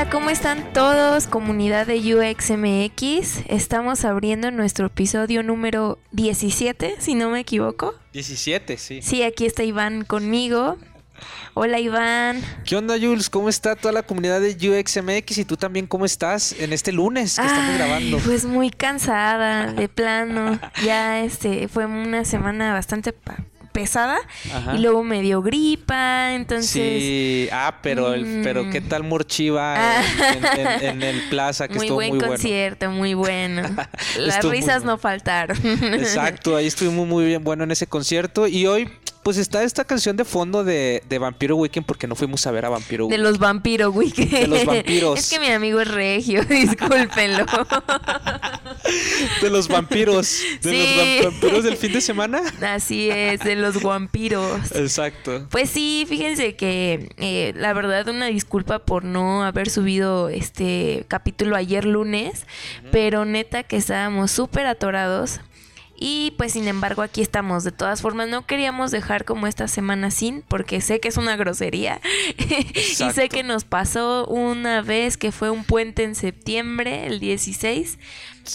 Hola, ¿cómo están todos? Comunidad de UXMX. Estamos abriendo nuestro episodio número 17, si no me equivoco. 17, sí. Sí, aquí está Iván conmigo. Hola Iván. ¿Qué onda Jules? ¿Cómo está toda la comunidad de UXMX y tú también cómo estás en este lunes que estamos grabando? Pues muy cansada, de plano. Ya este fue una semana bastante pesada y luego me dio gripa, entonces... Sí, ah, pero, el, pero ¿qué mm. tal Morchiva ah. en, el Plaza que muy estuvo buen muy concierto, muy bueno. Las risas no faltaron. Exacto, ahí estuvimos muy bien bueno en ese concierto y hoy pues está esta canción de fondo de, de, Vampiro Weekend porque no fuimos a ver a Vampiro Weekend. De los Vampiro Weekend. De los vampiros. Es que mi amigo es regio, discúlpenlo. de los vampiros. De los vampiros del fin de semana. Así es, de los vampiros. Exacto. Pues sí, fíjense que eh, la verdad una disculpa por no haber subido este capítulo ayer lunes, pero neta que estábamos súper atorados y pues sin embargo aquí estamos. De todas formas, no queríamos dejar como esta semana sin, porque sé que es una grosería. y sé que nos pasó una vez que fue un puente en septiembre, el 16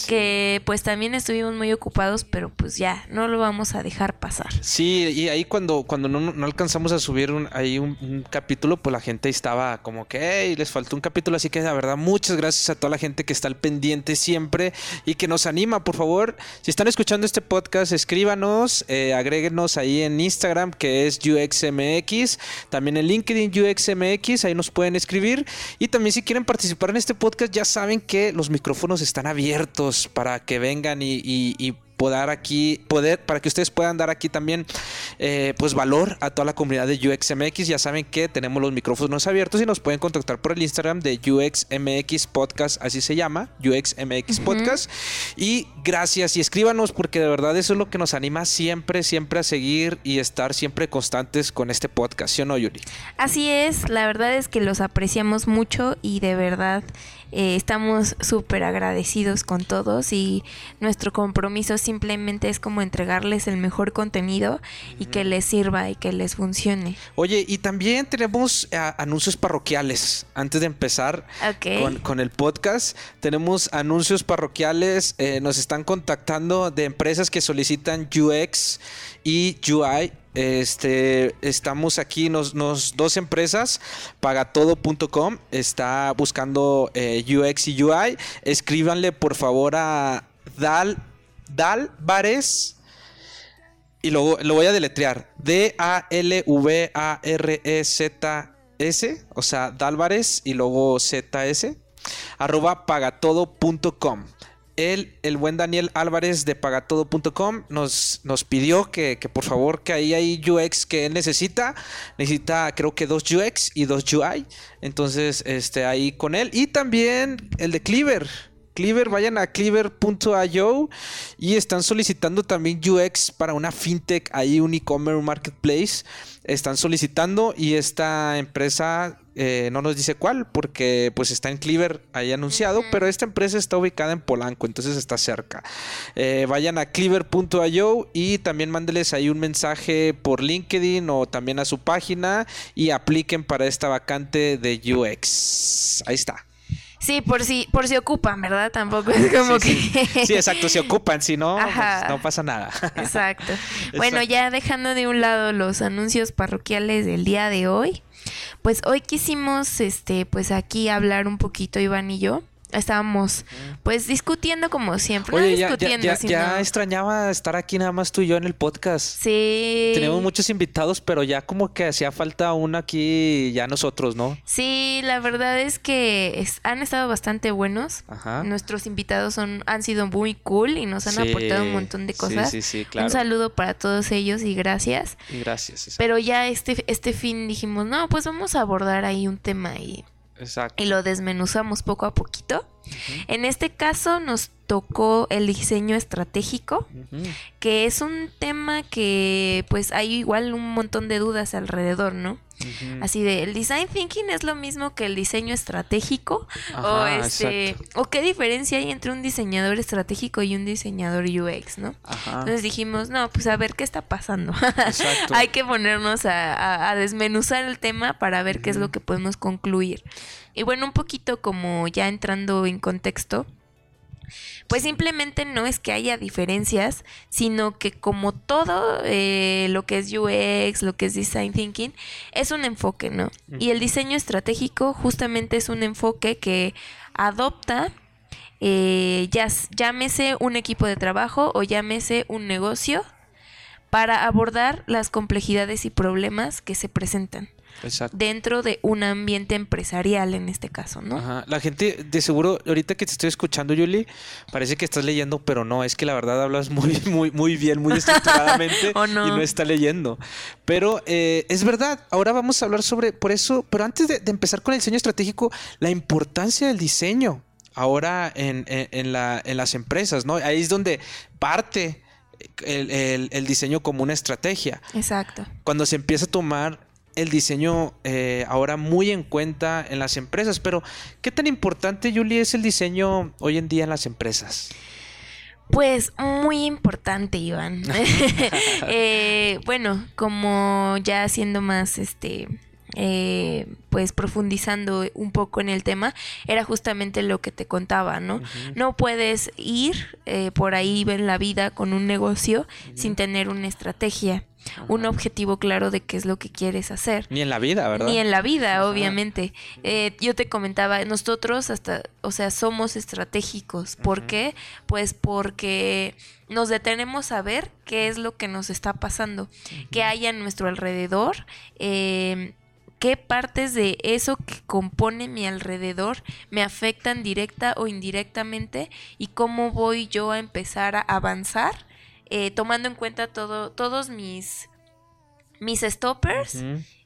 que pues también estuvimos muy ocupados, pero pues ya, no lo vamos a dejar pasar. Sí, y ahí cuando, cuando no, alcanzamos a subir un, ahí un, capítulo, pues la gente estaba como que, hey, les faltó un capítulo, así que la verdad, muchas gracias a toda la gente que está al pendiente siempre y que nos anima, por favor, si están escuchando este podcast, escríbanos, eh, agréguenos ahí en Instagram, que es UXMX, también en LinkedIn UXMX, ahí nos pueden escribir, y también si quieren participar en este podcast, ya saben que los micrófonos están abiertos para que vengan y, y, poder aquí, poder, para que ustedes puedan dar aquí también eh, pues valor a toda la comunidad de UXMX. Ya saben que tenemos los micrófonos abiertos y nos pueden contactar por el Instagram de UXMX Podcast, así se llama, UXMX Podcast. Y gracias y escríbanos porque de verdad eso es lo que nos anima siempre, siempre a seguir y estar siempre constantes con este podcast, ¿sí o no, Yuri? Así es, la verdad es que los apreciamos mucho y de verdad eh, estamos súper agradecidos con todos y nuestro compromiso simplemente es como entregarles el mejor contenido y que les sirva y que les funcione. Oye, y también tenemos eh, anuncios parroquiales. Antes de empezar con, el podcast, tenemos anuncios parroquiales. Eh, nos están contactando de empresas que solicitan UX y UI este, estamos aquí, nos, dos empresas, pagatodo.com está buscando eh, UX y UI. Escríbanle por favor a Dal, Dal Vares. Y lo, lo voy a deletrear. D-A-L-V-A-R-E-Z-S. O sea, Dalvares y luego Z-S. Arroba pagatodo.com el buen Daniel Álvarez de pagatodo.com nos, nos pidió que, por favor que ahí hay UX que él necesita. Necesita creo que dos UX y dos UI. Entonces, este, ahí con él. Y también el de Cleaver. Cleaver, vayan a cleaver.io y están solicitando también UX para una fintech, ahí un e-commerce marketplace. Están solicitando y esta empresa eh, no nos dice cuál porque pues está en Cleaver ahí anunciado, pero esta empresa está ubicada en Polanco, entonces está cerca. Eh, vayan a cleaver.io y también mándeles ahí un mensaje por LinkedIn o también a su página y apliquen para esta vacante de UX. Ahí está. Sí, por si, por si ocupan, ¿verdad? Tampoco es como que. Sí. exacto, si ocupan, si no, pues, no pasa nada. Exacto. Bueno, ya dejando de un lado los anuncios parroquiales del día de hoy, pues hoy quisimos, este, pues aquí hablar un poquito, Iván y yo, estábamos pues discutiendo como siempre. Oye, ya, ya, discutiendo, ya- ya extrañaba estar aquí nada más tú y yo en el podcast. Sí. Tenemos muchos invitados, pero ya como que hacía falta uno aquí, ya nosotros, ¿no? Sí, la verdad es que es- han estado bastante buenos. Ajá. Nuestros invitados son, han sido muy cool y nos han Sí, aportado un montón de cosas. sí, sí, claro. Un saludo para todos ellos y gracias. Gracias. Pero ya este, este fin dijimos, no, pues vamos a abordar ahí un tema y, Exacto. y lo desmenuzamos poco a poquito. En este caso nos tocó el diseño estratégico, que es un tema que pues hay igual un montón de dudas alrededor, ¿no? Así de, ¿el design thinking es lo mismo que el diseño estratégico? o, este, exacto. ¿O qué diferencia hay entre un diseñador estratégico y un diseñador UX, no? Ajá. Entonces dijimos, no, pues a ver qué está pasando. Hay que ponernos a, a- a desmenuzar el tema para ver qué es lo que podemos concluir. Y bueno, un poquito como ya entrando en contexto, pues simplemente no es que haya diferencias, sino que como todo eh, lo que es UX, lo que es Design Thinking, es un enfoque, ¿no? Y el diseño estratégico justamente es un enfoque que adopta, eh, ya, llámese un equipo de trabajo o llámese un negocio, para abordar las complejidades y problemas que se presentan Exacto. dentro de un ambiente empresarial en este caso, ¿no? Ajá. La gente, de seguro, ahorita que te estoy escuchando, Yuli, parece que estás leyendo, pero no, es que la verdad hablas muy, muy, muy bien, muy estructuradamente ¿O no? y no está leyendo. Pero eh, es verdad, ahora vamos a hablar sobre, por eso, pero antes de, de empezar con el diseño estratégico, la importancia del diseño ahora en, en- en la- en las empresas, ¿no? Ahí es donde parte el- el- el diseño como una estrategia Exacto. cuando se empieza a tomar el diseño eh, ahora muy en cuenta en las empresas. Pero, ¿qué tan importante, Julie, es el diseño hoy en día en las empresas? Pues muy importante, Iván. Eh, bueno, como ya siendo más, este, eh, pues profundizando un poco en el tema, era justamente lo que te contaba, ¿no? No puedes ir eh, por ahí en la vida con un negocio sin tener una estrategia, un objetivo claro de qué es lo que quieres hacer. Ni en la vida, ¿verdad? Ni en la vida, obviamente. Eh, yo te comentaba, nosotros hasta, o sea, somos estratégicos. ¿Por qué? Pues porque nos detenemos a ver qué es lo que nos está pasando, qué hay a nuestro alrededor, eh, qué partes de eso que compone mi alrededor me afectan directa o indirectamente y cómo voy yo a empezar a avanzar, eh, tomando en cuenta todo, todos mis mis stoppers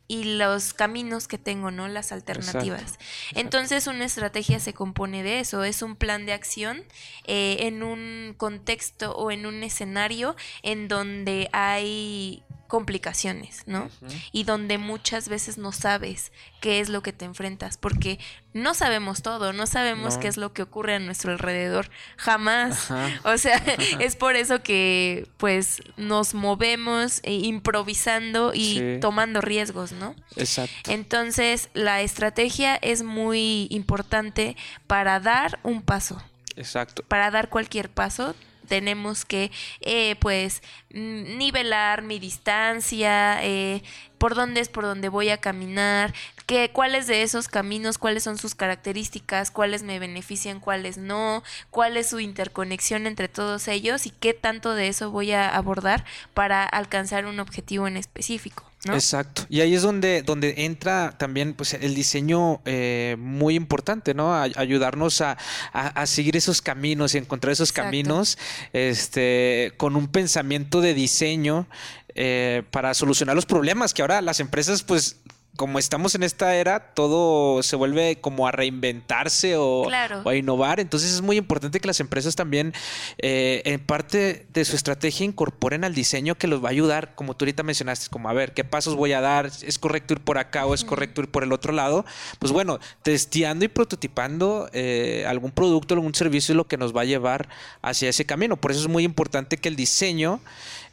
y los caminos que tengo, ¿no? Las alternativas. Entonces una estrategia se compone de eso, es un plan de acción eh, en un contexto o en un escenario en donde hay complicaciones, ¿no? Y donde muchas veces no sabes qué es lo que te enfrentas, porque no sabemos todo, no sabemos No. qué es lo que ocurre a nuestro alrededor, jamás. Ajá. O sea, es por eso que pues nos movemos eh, improvisando y Sí. tomando riesgos, ¿no? Exacto. Entonces, la estrategia es muy importante para dar un paso. Exacto. Para dar cualquier paso, tenemos que, eh, pues, nivelar mi distancia, eh, por dónde es por dónde voy a caminar, qué, cuáles de esos caminos, cuáles son sus características, cuáles me benefician, cuáles no, cuál es su interconexión entre todos ellos y qué tanto de eso voy a abordar para alcanzar un objetivo en específico. ¿no? Exacto. Y ahí es donde, donde entra también pues, el diseño eh, muy importante, ¿no? A- ayudarnos a, a- a seguir esos caminos y encontrar esos Exacto. caminos este, con un pensamiento de diseño eh, para solucionar los problemas que ahora las empresas, pues, como estamos en esta era, todo se vuelve como a reinventarse o, Claro. o a innovar. Entonces es muy importante que las empresas también, eh, en parte de su estrategia, incorporen al diseño que los va a ayudar, como tú ahorita mencionaste, como a ver qué pasos voy a dar, es correcto ir por acá o es correcto ir por el otro lado. Pues bueno, testeando y prototipando eh, algún producto, algún servicio es lo que nos va a llevar hacia ese camino. Por eso es muy importante que el diseño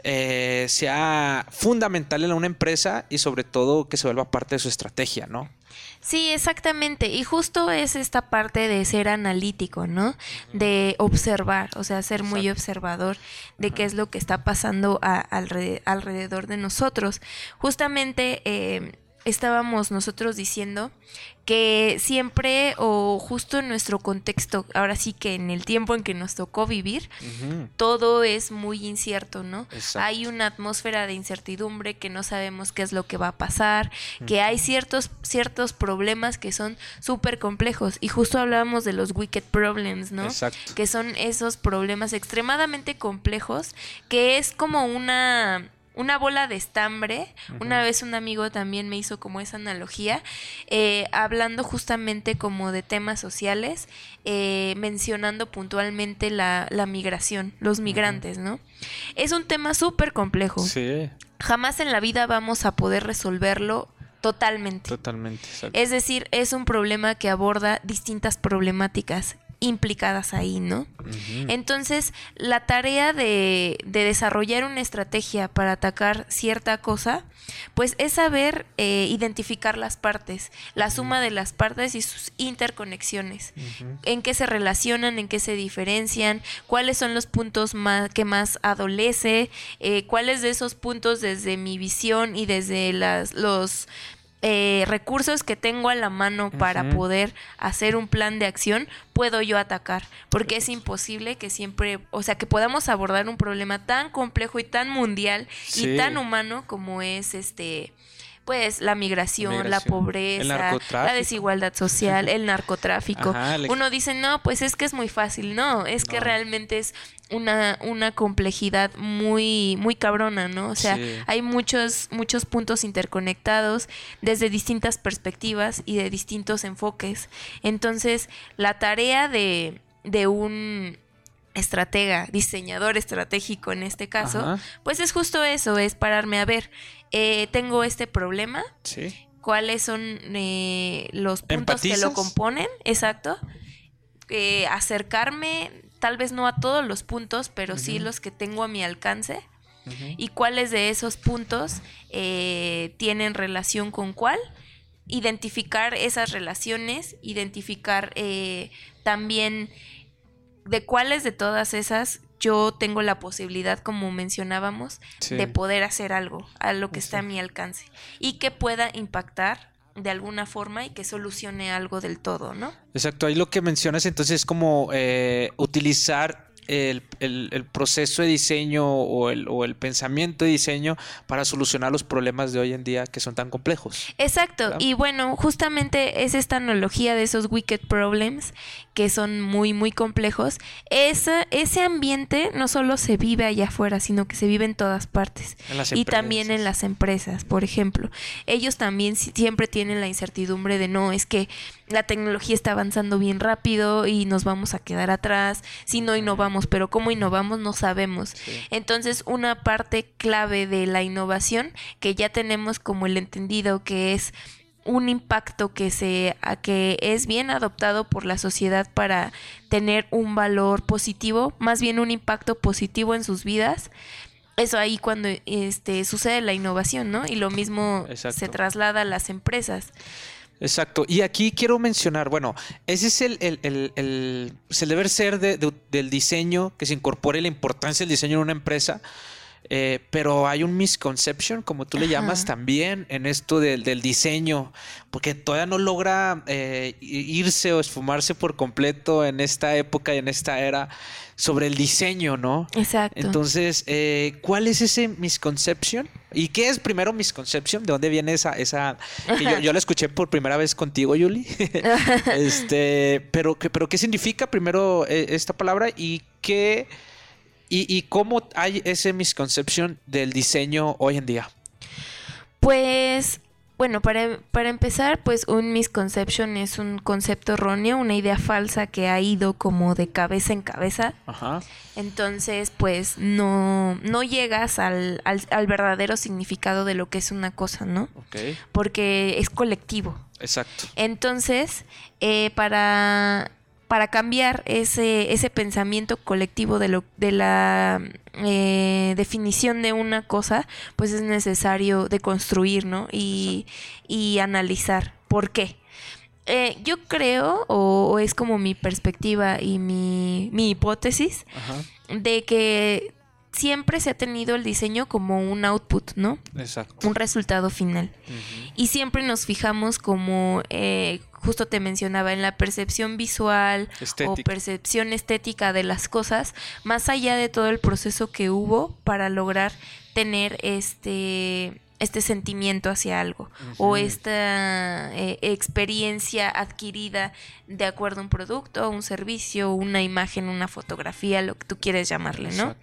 eh, sea fundamental en una empresa y sobre todo que se vuelva parte de su estrategia, ¿no? Sí, exactamente. Y justo es esta parte de ser analítico, ¿no? De observar, o sea, ser muy observador de qué es lo que está pasando a- alrededor de nosotros. Justamente eh, estábamos nosotros diciendo que siempre o justo en nuestro contexto, ahora sí que en el tiempo en que nos tocó vivir, todo es muy incierto, ¿no? Exacto. Hay una atmósfera de incertidumbre que no sabemos qué es lo que va a pasar, que hay ciertos, ciertos problemas que son súper complejos. Y justo hablábamos de los wicked problems, ¿no? Exacto. Que son esos problemas extremadamente complejos, que es como una una bola de estambre. Una vez un amigo también me hizo como esa analogía, eh, hablando justamente como de temas sociales, eh, mencionando puntualmente la, la migración, los migrantes, ¿no? Es un tema súper complejo. Sí, Jamás en la vida vamos a poder resolverlo totalmente. totalmente. exacto. Es decir, es un problema que aborda distintas problemáticas implicadas ahí, ¿no? Entonces, la tarea de, de desarrollar una estrategia para atacar cierta cosa, pues es saber eh, identificar las partes, la suma de las partes y sus interconexiones, en qué se relacionan, en qué se diferencian, cuáles son los puntos más, que más adolece, eh, cuáles de esos puntos desde mi visión y desde las, los eh, recursos que tengo a la mano para poder hacer un plan de acción, puedo yo atacar. Porque es imposible que siempre, o sea, que podamos abordar un problema tan complejo y tan mundial Sí. y tan humano como es este pues la migración, la Migración. Pobreza, la desigualdad social, el narcotráfico. Ajá, Uno dice, no, pues es que es muy fácil. No, es que realmente es una, una complejidad muy, muy cabrona, ¿no? O sea, Sí. hay muchos, muchos puntos interconectados desde distintas perspectivas y de distintos enfoques. Entonces, la tarea de, de un estratega, diseñador estratégico en este caso, Ajá. pues es justo eso, es pararme a ver, eh, tengo este problema, Sí. cuáles son eh, los puntos que lo componen, exacto. Eh, acercarme, tal vez no a todos los puntos, pero sí los que tengo a mi alcance. Y cuáles de esos puntos tienen relación con cuál. Identificar esas relaciones, identificar también de cuáles de todas esas yo tengo la posibilidad, como mencionábamos, Sí. de poder hacer algo a lo que está a mi alcance y que pueda impactar de alguna forma y que solucione algo del todo, ¿no? Exacto, ahí lo que mencionas entonces es como eh, utilizar el, el- el proceso de diseño o el, o el pensamiento de diseño para solucionar los problemas de hoy en día que son tan complejos. Exacto, ¿verdad? y bueno, justamente es esta analogía de esos wicked problems que son muy, muy complejos. Esa- ese ambiente no solo se vive allá afuera, sino que se vive en todas partes. En las y también en las empresas, por ejemplo. Ellos también si- siempre tienen la incertidumbre de no, es que la tecnología está avanzando bien rápido y nos vamos a quedar atrás. Si no innovamos, pero cómo innovamos no sabemos. Sí. Entonces, una parte clave de la innovación que ya tenemos como el entendido que es un impacto que se a que es bien adoptado por la sociedad para tener un valor positivo, más bien un impacto positivo en sus vidas. Eso ahí cuando este sucede la innovación, ¿no? Y lo mismo Exacto. se traslada a las empresas. Exacto. Y aquí quiero mencionar, bueno, ese es el, el, el- el- pues el deber ser de- de- del diseño, que se incorpore la importancia del diseño en una empresa. eh, pero hay un misconception, como tú le Ajá. llamas también, en esto del, del diseño, porque todavía no logra eh, irse o esfumarse por completo en esta época y en esta era sobre el diseño, ¿no? Exacto. Entonces, eh, ¿cuál es ese misconception? ¿Y qué es primero misconception? ¿De dónde viene esa? esa yo, la escuché por primera vez contigo, Yuli. este, pero, pero ¿qué significa primero eh, esta palabra y qué y, y cómo hay ese misconception del diseño hoy en día? Pues, bueno, para, para empezar, pues un misconception es un concepto erróneo, una idea falsa que ha ido como de cabeza en cabeza. Ajá. Entonces, pues no, no llegas al, al, al verdadero significado de lo que es una cosa, ¿no? Ok. Porque es colectivo. Exacto. Entonces, eh, para, para cambiar ese, ese pensamiento colectivo de, lo, de la eh, definición de una cosa, pues es necesario deconstruir, ¿no? Y, y analizar por qué. Eh, yo creo, o, o es como mi perspectiva y mi, mi hipótesis, Ajá. de que siempre se ha tenido el diseño como un output, ¿no? Exacto. Un resultado final. Y siempre nos fijamos como, eh, justo te mencionaba, en la percepción visual o percepción estética de las cosas, más allá de todo el proceso que hubo para lograr tener este este sentimiento hacia algo o esta eh, experiencia adquirida de acuerdo a un producto, un servicio, una imagen, una fotografía, lo que tú quieres llamarle, ¿no?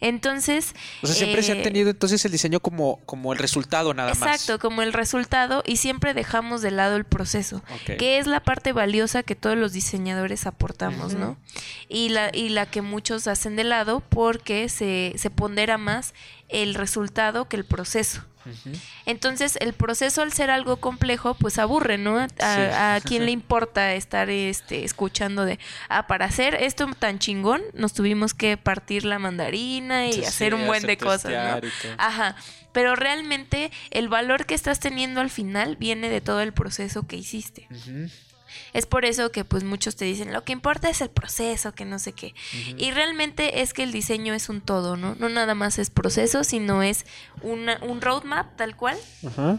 Entonces... O sea, siempre se ha eh, tenido entonces el diseño como, como el resultado nada más. Exacto, como el resultado y siempre dejamos de lado el proceso, que es la parte valiosa que todos los diseñadores aportamos, ¿no? Y la, y la que muchos hacen de lado porque se, se pondera más el resultado que el proceso. Entonces, el proceso al ser algo complejo, pues aburre, ¿no? A, quién le importa estar este, escuchando de, ah, para hacer esto tan chingón, nos tuvimos que partir la mandarina y hacer un buen de cosas, ¿no? Ajá. Pero realmente el valor que estás teniendo al final viene de todo el proceso que hiciste. Es por eso que pues muchos te dicen, lo que importa es el proceso, que no sé qué. Y realmente es que el diseño es un todo, ¿no? No nada más es proceso, sino es una, un roadmap tal cual. Ajá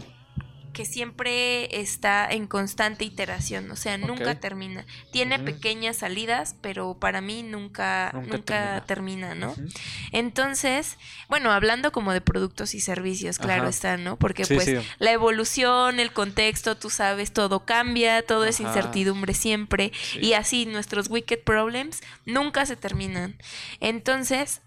que siempre está en constante iteración, o sea, nunca termina. Tiene pequeñas salidas, pero para mí nunca, nunca, termina. ¿no? Entonces, bueno, hablando como de productos y servicios, claro está, ¿no? Porque pues la evolución, el contexto, tú sabes, todo cambia, todo es incertidumbre siempre, y así nuestros wicked problems nunca se terminan. Entonces,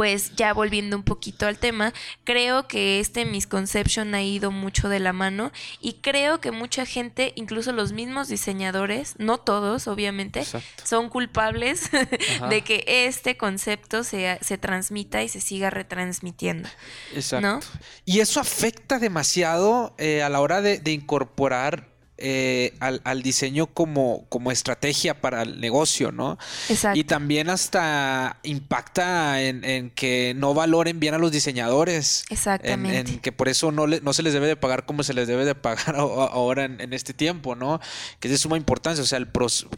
pues ya volviendo un poquito al tema, creo que este misconception ha ido mucho de la mano y creo que mucha gente, incluso los mismos diseñadores, no todos obviamente, son culpables de que este concepto se, se, transmita y se siga retransmitiendo. Exacto. Y eso afecta demasiado eh, a la hora de, de incorporar eh, al, diseño como, como estrategia para el negocio, ¿no? Exacto. Y también hasta impacta en, que no valoren bien a los diseñadores. Exactamente. En, que por eso no, no se les debe de pagar como se les debe de pagar ahora en, este tiempo, ¿no? Que es de suma importancia. O sea, el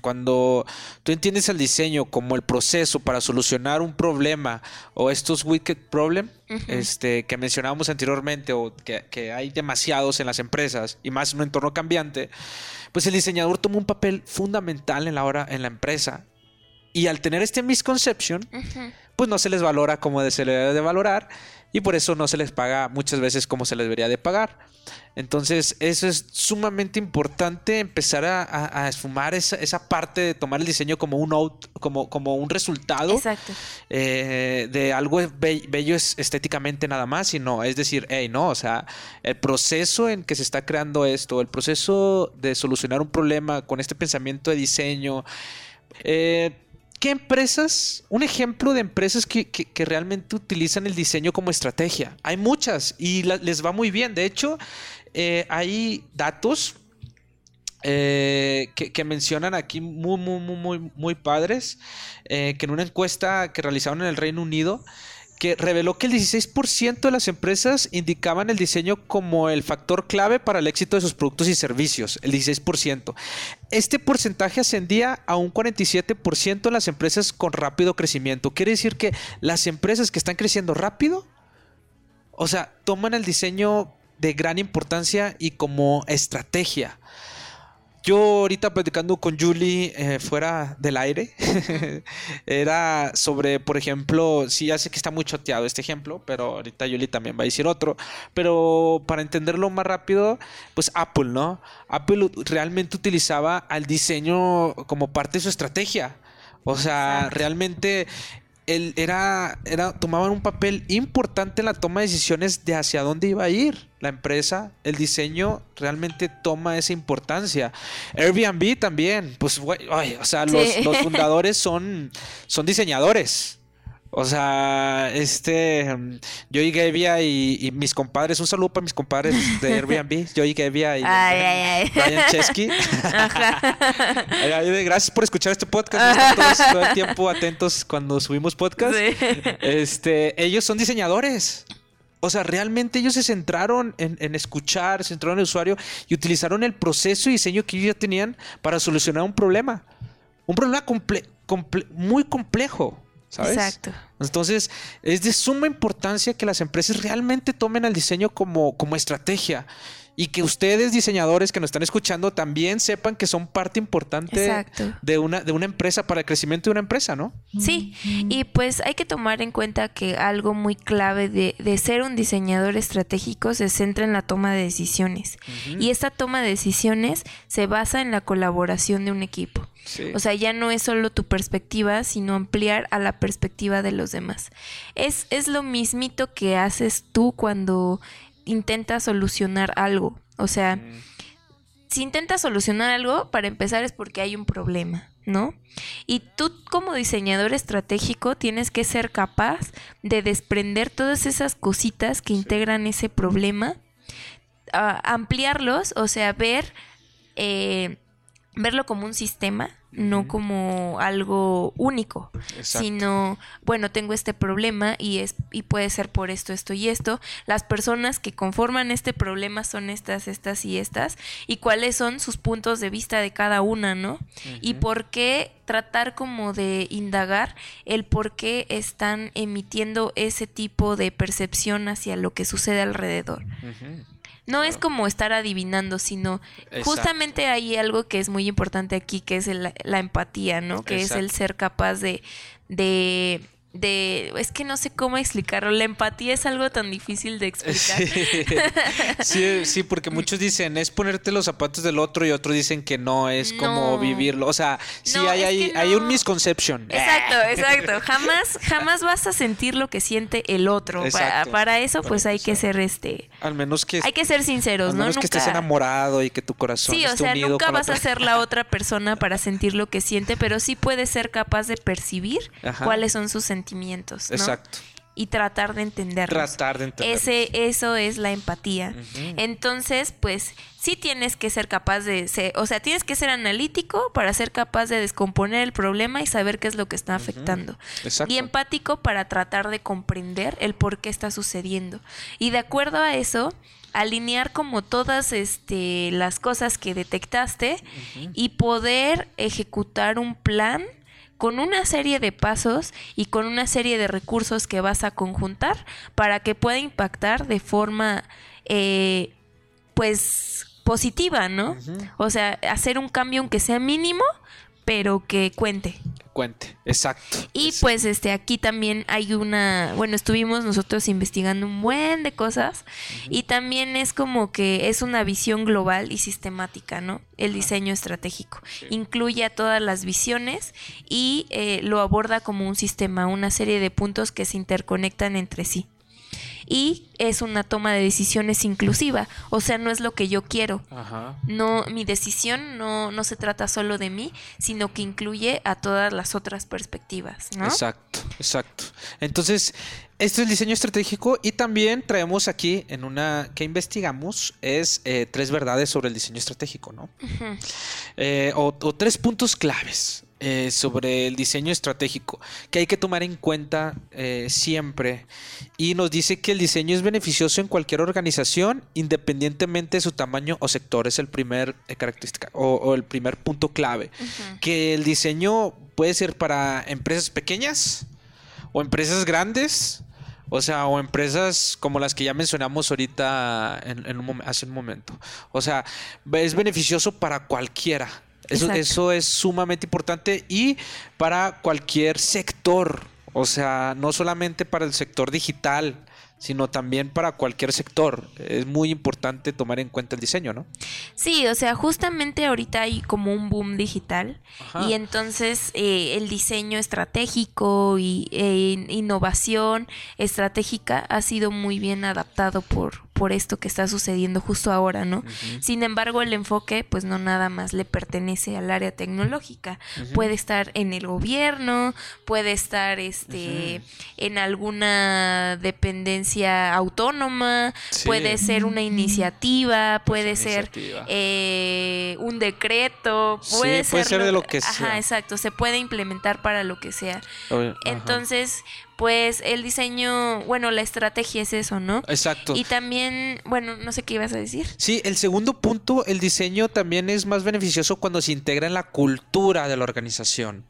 cuando tú entiendes el diseño como el proceso para solucionar un problema o estos wicked este, que mencionábamos anteriormente o que, hay demasiados en las empresas y más en un entorno cambiante, pues el diseñador toma un papel fundamental en la hora en la empresa. Y al tener este misconception, pues no se les valora como se les debe de valorar y por eso no se les paga muchas veces como se les debería de pagar. Entonces, eso es sumamente importante empezar a, esfumar esa, parte de tomar el diseño como un out, como, como un resultado eh, de algo bello estéticamente nada más, sino es decir, hey, no, o sea, el proceso en que se está creando esto, el proceso de solucionar un problema con este pensamiento de diseño, eh, ¿Qué empresas? Un ejemplo de empresas que, realmente utilizan el diseño como estrategia. Hay muchas y les va muy bien. De hecho, eh, hay datos eh, que, mencionan aquí muy, muy, muy, muy padres, eh, que en una encuesta que realizaron en el Reino Unido, que reveló que el 16% de las empresas indicaban el diseño como el factor clave para el éxito de sus productos y servicios, el 16%. Este porcentaje ascendía a un 47% en las empresas con rápido crecimiento. Quiere decir que las empresas que están creciendo rápido, o sea, toman el diseño de gran importancia y como estrategia. Yo ahorita platicando con Julie eh, fuera del aire, era sobre, por ejemplo, sí, ya sé que está muy choteado este ejemplo, pero ahorita Julie también va a decir otro, pero para entenderlo más rápido, pues Apple, ¿no? Apple realmente utilizaba al diseño como parte de su estrategia. O sea, realmente él era, era, tomaban un papel importante en la toma de decisiones de hacia dónde iba a ir la empresa. El diseño realmente toma esa importancia. Airbnb también, pues, o sea, los, los, fundadores son, son diseñadores. O sea, este, yo y Gavia y, mis compadres, un saludo para mis compadres de Airbnb, yo y Gavia y ay, Ryan Chesky. Gracias por escuchar este podcast. Están todos todo el tiempo atentos cuando subimos podcast. Este, ellos son diseñadores. O sea, realmente ellos se centraron en, escuchar, se centraron en el usuario y utilizaron el proceso y diseño que ellos ya tenían para solucionar un problema. Un problema muy complejo. ¿Sabes? Exacto. Entonces, es de suma importancia que las empresas realmente tomen el diseño como, como estrategia y que ustedes, diseñadores que nos están escuchando, también sepan que son parte importante Exacto. de una, de una empresa para el crecimiento de una empresa, ¿no? Sí, y pues hay que tomar en cuenta que algo muy clave de, de ser un diseñador estratégico se centra en la toma de decisiones. Y esta toma de decisiones se basa en la colaboración de un equipo. Sí. O sea, ya no es solo tu perspectiva, sino ampliar a la perspectiva de los demás. Es, es lo mismito que haces tú cuando intentas solucionar algo. O sea, si intentas solucionar algo, para empezar es porque hay un problema, ¿no? Y tú como diseñador estratégico tienes que ser capaz de desprender todas esas cositas que integran ese problema, ampliarlos, o sea, ver, eh, verlo como un sistema, no como algo único, Exacto. sino, bueno, tengo este problema y es y puede ser por esto, esto y esto. Las personas que conforman este problema son estas, estas y estas y cuáles son sus puntos de vista de cada una, ¿no? Y por qué tratar como de indagar el por qué están emitiendo ese tipo de percepción hacia lo que sucede alrededor. No es como estar adivinando, sino Exacto. justamente hay algo que es muy importante aquí, que es el- la empatía, ¿no? Que es el ser capaz de, de, de, es que no sé cómo explicarlo. La empatía es algo tan difícil de explicar. Sí, sí, porque muchos dicen es ponerte los zapatos del otro y otros dicen que no es como vivirlo. O sea, sí No, hay, hay, un misconception. Exacto, exacto. Jamás, jamás vas a sentir lo que siente el otro. Para, eso, pues hay que ser este, Al menos que, hay que ser sinceros, al ¿no? menos que estés enamorado y que tu corazón Sí, o sea, unido nunca vas a ser la otra persona para sentir lo que siente, pero sí puedes ser capaz de percibir Ajá. cuáles son sus sentimientos, ¿no? Exacto. Y tratar de entenderlos. Tratar de entender. Ese, eso es la empatía. Entonces, pues sí tienes que ser capaz de ser, o sea, tienes que ser analítico para ser capaz de descomponer el problema y saber qué es lo que está afectando. Exacto. Y empático para tratar de comprender el por qué está sucediendo. Y de acuerdo a eso, alinear como todas este, las cosas que detectaste y poder ejecutar un plan con una serie de pasos y con una serie de recursos que vas a conjuntar para que pueda impactar de forma eh, pues positiva, ¿no? O sea, hacer un cambio aunque sea mínimo, pero que cuente. Cuente. Exacto. Y Es- pues este aquí también hay una, bueno, estuvimos nosotros investigando un buen de cosas y también es como que es una visión global y sistemática, ¿no? El diseño estratégico. Incluye a todas las visiones y eh, lo aborda como un sistema, una serie de puntos que se interconectan entre sí. Y es una toma de decisiones inclusiva, o sea, no es lo que yo quiero, Ajá. no, mi decisión no, no se trata solo de mí, sino que incluye a todas las otras perspectivas, ¿no? Exacto, exacto. Entonces, esto es el diseño estratégico y también traemos aquí en una que investigamos es eh, tres verdades sobre el diseño estratégico, ¿no? Eh, o, o tres puntos claves eh, sobre el diseño estratégico que hay que tomar en cuenta eh, siempre. Y nos dice que el diseño es beneficioso en cualquier organización, independientemente de su tamaño o sector. Es el primer eh, característica o, o el primer punto clave. Que el diseño puede ser para empresas pequeñas o empresas grandes. O sea, o empresas como las que ya mencionamos ahorita en, en un momen- hace un momento. O sea, es beneficioso para cualquiera. Eso, Exacto. eso es sumamente importante y para cualquier sector. O sea, no solamente para el sector digital, sino también para cualquier sector. Es muy importante tomar en cuenta el diseño, ¿no? Sí, o sea, justamente ahorita hay como un boom digital Ajá. y entonces eh, el diseño estratégico y eh, innovación estratégica ha sido muy bien adaptado por, por esto que está sucediendo justo ahora, ¿no? Sin embargo, el enfoque pues no nada más le pertenece al área tecnológica. Puede estar en el gobierno, puede estar este en alguna dependencia autónoma, Sí. puede ser una iniciativa, puede ser eh, un decreto, Sí, puede, puede ser de lo que Ajá, sea. exacto, se puede implementar para lo que sea. Ajá. Entonces, pues el diseño, bueno, la estrategia es eso, ¿no? Exacto. Y también, bueno, no sé qué ibas a decir. Sí, el segundo punto, el diseño también es más beneficioso cuando se integra en la cultura de la organización.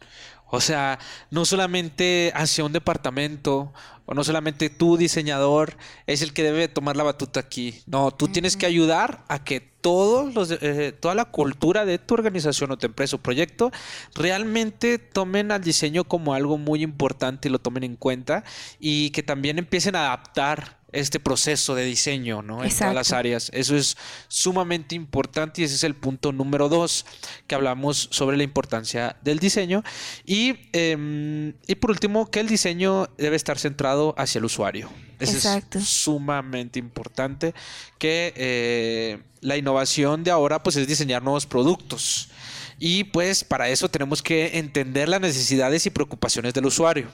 O sea, no solamente hacia un departamento o no solamente tú, diseñador, es el que debe tomar la batuta aquí. No, tú tienes que ayudar a que todos los, eh, toda la cultura de tu organización o tu empresa o proyecto realmente tomen al diseño como algo muy importante y lo tomen en cuenta y que también empiecen a adaptar este proceso de diseño ¿no? en todas las áreas. Eso es sumamente importante y ese es el punto número dos que hablamos sobre la importancia del diseño. Y, em, y por último, que el diseño debe estar centrado hacia el usuario. Eso es sumamente importante que eh, la innovación de ahora pues es diseñar nuevos productos. Y pues para eso tenemos que entender las necesidades y preocupaciones del usuario.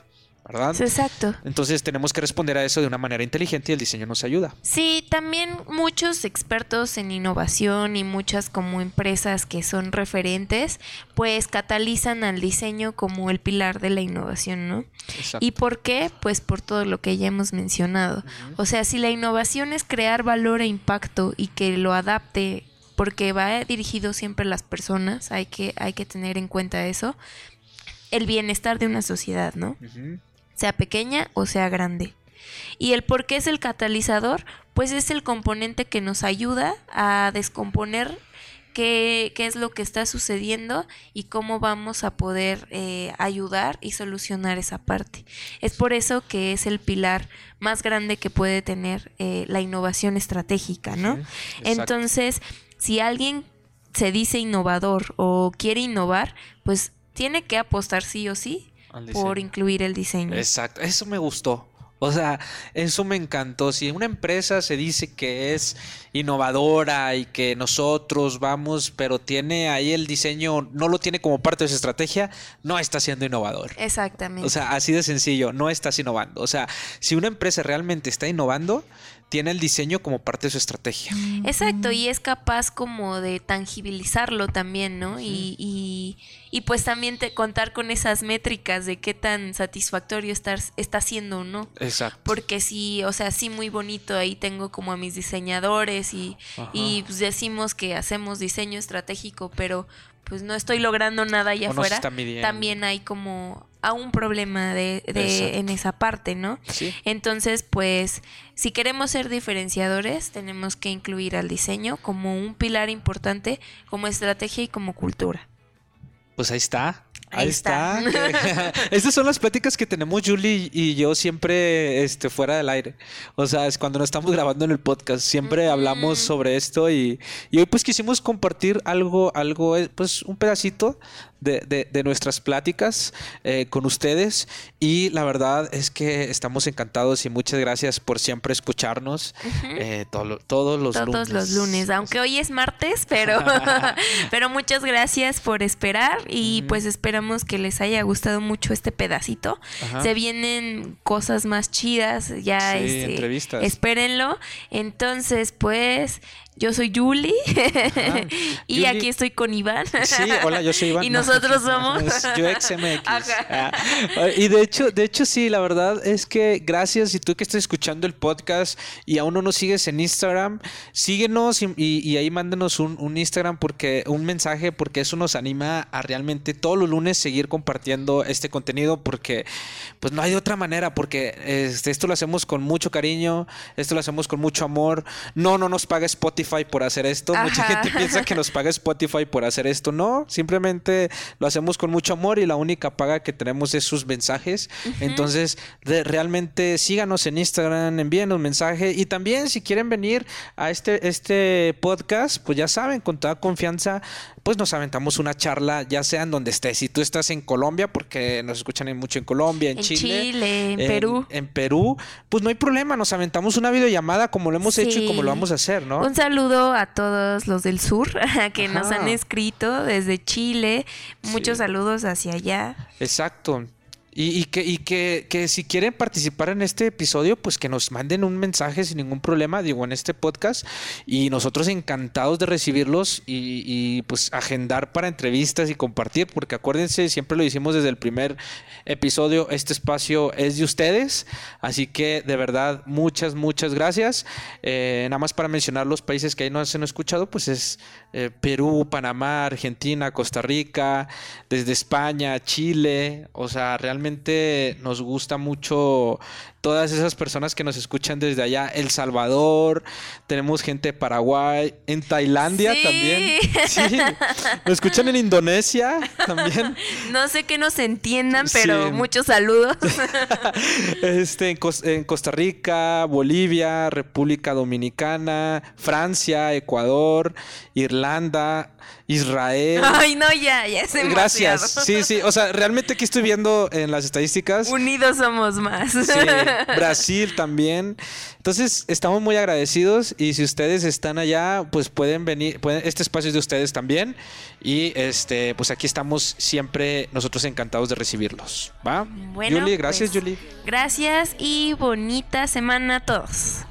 ¿Verdad? Exacto. Entonces tenemos que responder a eso de una manera inteligente y el diseño nos ayuda. Sí, también muchos expertos en innovación y muchas como empresas que son referentes, pues catalizan al diseño como el pilar de la innovación, ¿no? Exacto. ¿Y por qué? Pues por todo lo que ya hemos mencionado. O sea, si la innovación es crear valor e impacto y que lo adapte porque va dirigido siempre a las personas, hay que, hay que tener en cuenta eso, el bienestar de una sociedad, ¿no? Sea pequeña o sea grande. Y el por qué es el catalizador, pues es el componente que nos ayuda a descomponer qué, qué es lo que está sucediendo y cómo vamos a poder eh, ayudar y solucionar esa parte. Es por eso que es el pilar más grande que puede tener eh, la innovación estratégica, ¿no? Entonces, si alguien se dice innovador o quiere innovar, pues tiene que apostar sí o sí por incluir el diseño. Exacto, eso me gustó. O sea, eso me encantó. Si una empresa se dice que es innovadora y que nosotros vamos, pero tiene ahí el diseño, no lo tiene como parte de su estrategia, no está siendo innovador. Exactamente. O sea, así de sencillo, no estás innovando. O sea, si una empresa realmente está innovando, tiene el diseño como parte de su estrategia. Exacto, y es capaz como de tangibilizarlo también, ¿no? Y, y, pues también te, contar con esas métricas de qué tan satisfactorio estar, está siendo no. Exacto. Porque sí, o sea, sí muy bonito, ahí tengo como a mis diseñadores y, y pues decimos que hacemos diseño estratégico, pero pues no estoy logrando nada allá afuera, también hay como a un problema de, en esa parte, ¿no? Sí. Entonces, pues, si queremos ser diferenciadores, tenemos que incluir al diseño como un pilar importante, como estrategia y como cultura. Pues ahí está. Ahí, está. Estas son las pláticas que tenemos Julie y yo siempre este, fuera del aire. O sea, es cuando nos estamos grabando en el podcast. Siempre hablamos sobre esto y, y, hoy pues quisimos compartir algo, algo, eh, pues un pedacito de, de, nuestras pláticas eh, con ustedes y la verdad es que estamos encantados y muchas gracias por siempre escucharnos eh, todos los lunes. Todos los lunes, aunque hoy es martes, pero, pero muchas gracias por esperar y pues esperamos que les haya gustado mucho este pedacito. Se vienen cosas más chidas, ya este, entrevistas. espérenlo. Entonces, pues yo soy Julie y aquí estoy con Iván. Sí, hola, yo soy Iván. y nosotros somos yo XMX. Ah, y de hecho, de hecho sí, la verdad es que gracias y tú que estás escuchando el podcast y aún no nos sigues en Instagram, síguenos y, ahí mándanos un, un, Instagram porque un mensaje porque eso nos anima a realmente todos los lunes seguir compartiendo este contenido porque pues no hay de otra manera porque este, esto lo hacemos con mucho cariño, esto lo hacemos con mucho amor. No, no nos paga Spotify por hacer esto. Mucha gente piensa que nos paga Spotify por hacer esto. No, simplemente lo hacemos con mucho amor y la única paga que tenemos es sus mensajes. Entonces, realmente síganos en Instagram, envíenos mensaje y también si quieren venir a este, este podcast, pues ya saben, con toda confianza pues nos aventamos una charla, ya sea en donde estés. Si tú estás en Colombia, porque nos escuchan mucho en Colombia, en, Chile, en, Perú. En Perú, pues no hay problema, nos aventamos una videollamada como lo hemos hecho y como lo vamos a hacer, ¿no? Un saludo a todos los del sur que nos han escrito desde Chile. Muchos saludos hacia allá. Exacto. Y, que, y que, si quieren participar en este episodio, pues que nos manden un mensaje sin ningún problema, digo, en este podcast. Y nosotros encantados de recibirlos y, y, pues agendar para entrevistas y compartir, porque acuérdense, siempre lo hicimos desde el primer episodio, este espacio es de ustedes. Así que de verdad, muchas, muchas gracias. Eh, nada más para mencionar los países que ahí no se han escuchado, pues es eh, Perú, Panamá, Argentina, Costa Rica, desde España, Chile, o sea, realmente nos gusta mucho todas esas personas que nos escuchan desde allá, El Salvador, tenemos gente de Paraguay, en Tailandia también. Sí, nos escuchan en Indonesia también. No sé que nos entiendan, pero muchos saludos. este, en, Costa Rica, Bolivia, República Dominicana, Francia, Ecuador, Irlanda, Israel. Ay, no, ya, ya es Gracias. Sí, sí. O sea, realmente aquí estoy viendo en las estadísticas. Unidos somos más. Sí. Brasil también. Entonces, estamos muy agradecidos y si ustedes están allá, pues pueden venir, este espacio es de ustedes también y este, pues aquí estamos siempre nosotros encantados de recibirlos, ¿va? Bueno, Julie, gracias pues, Julie. Gracias y bonita semana a todos.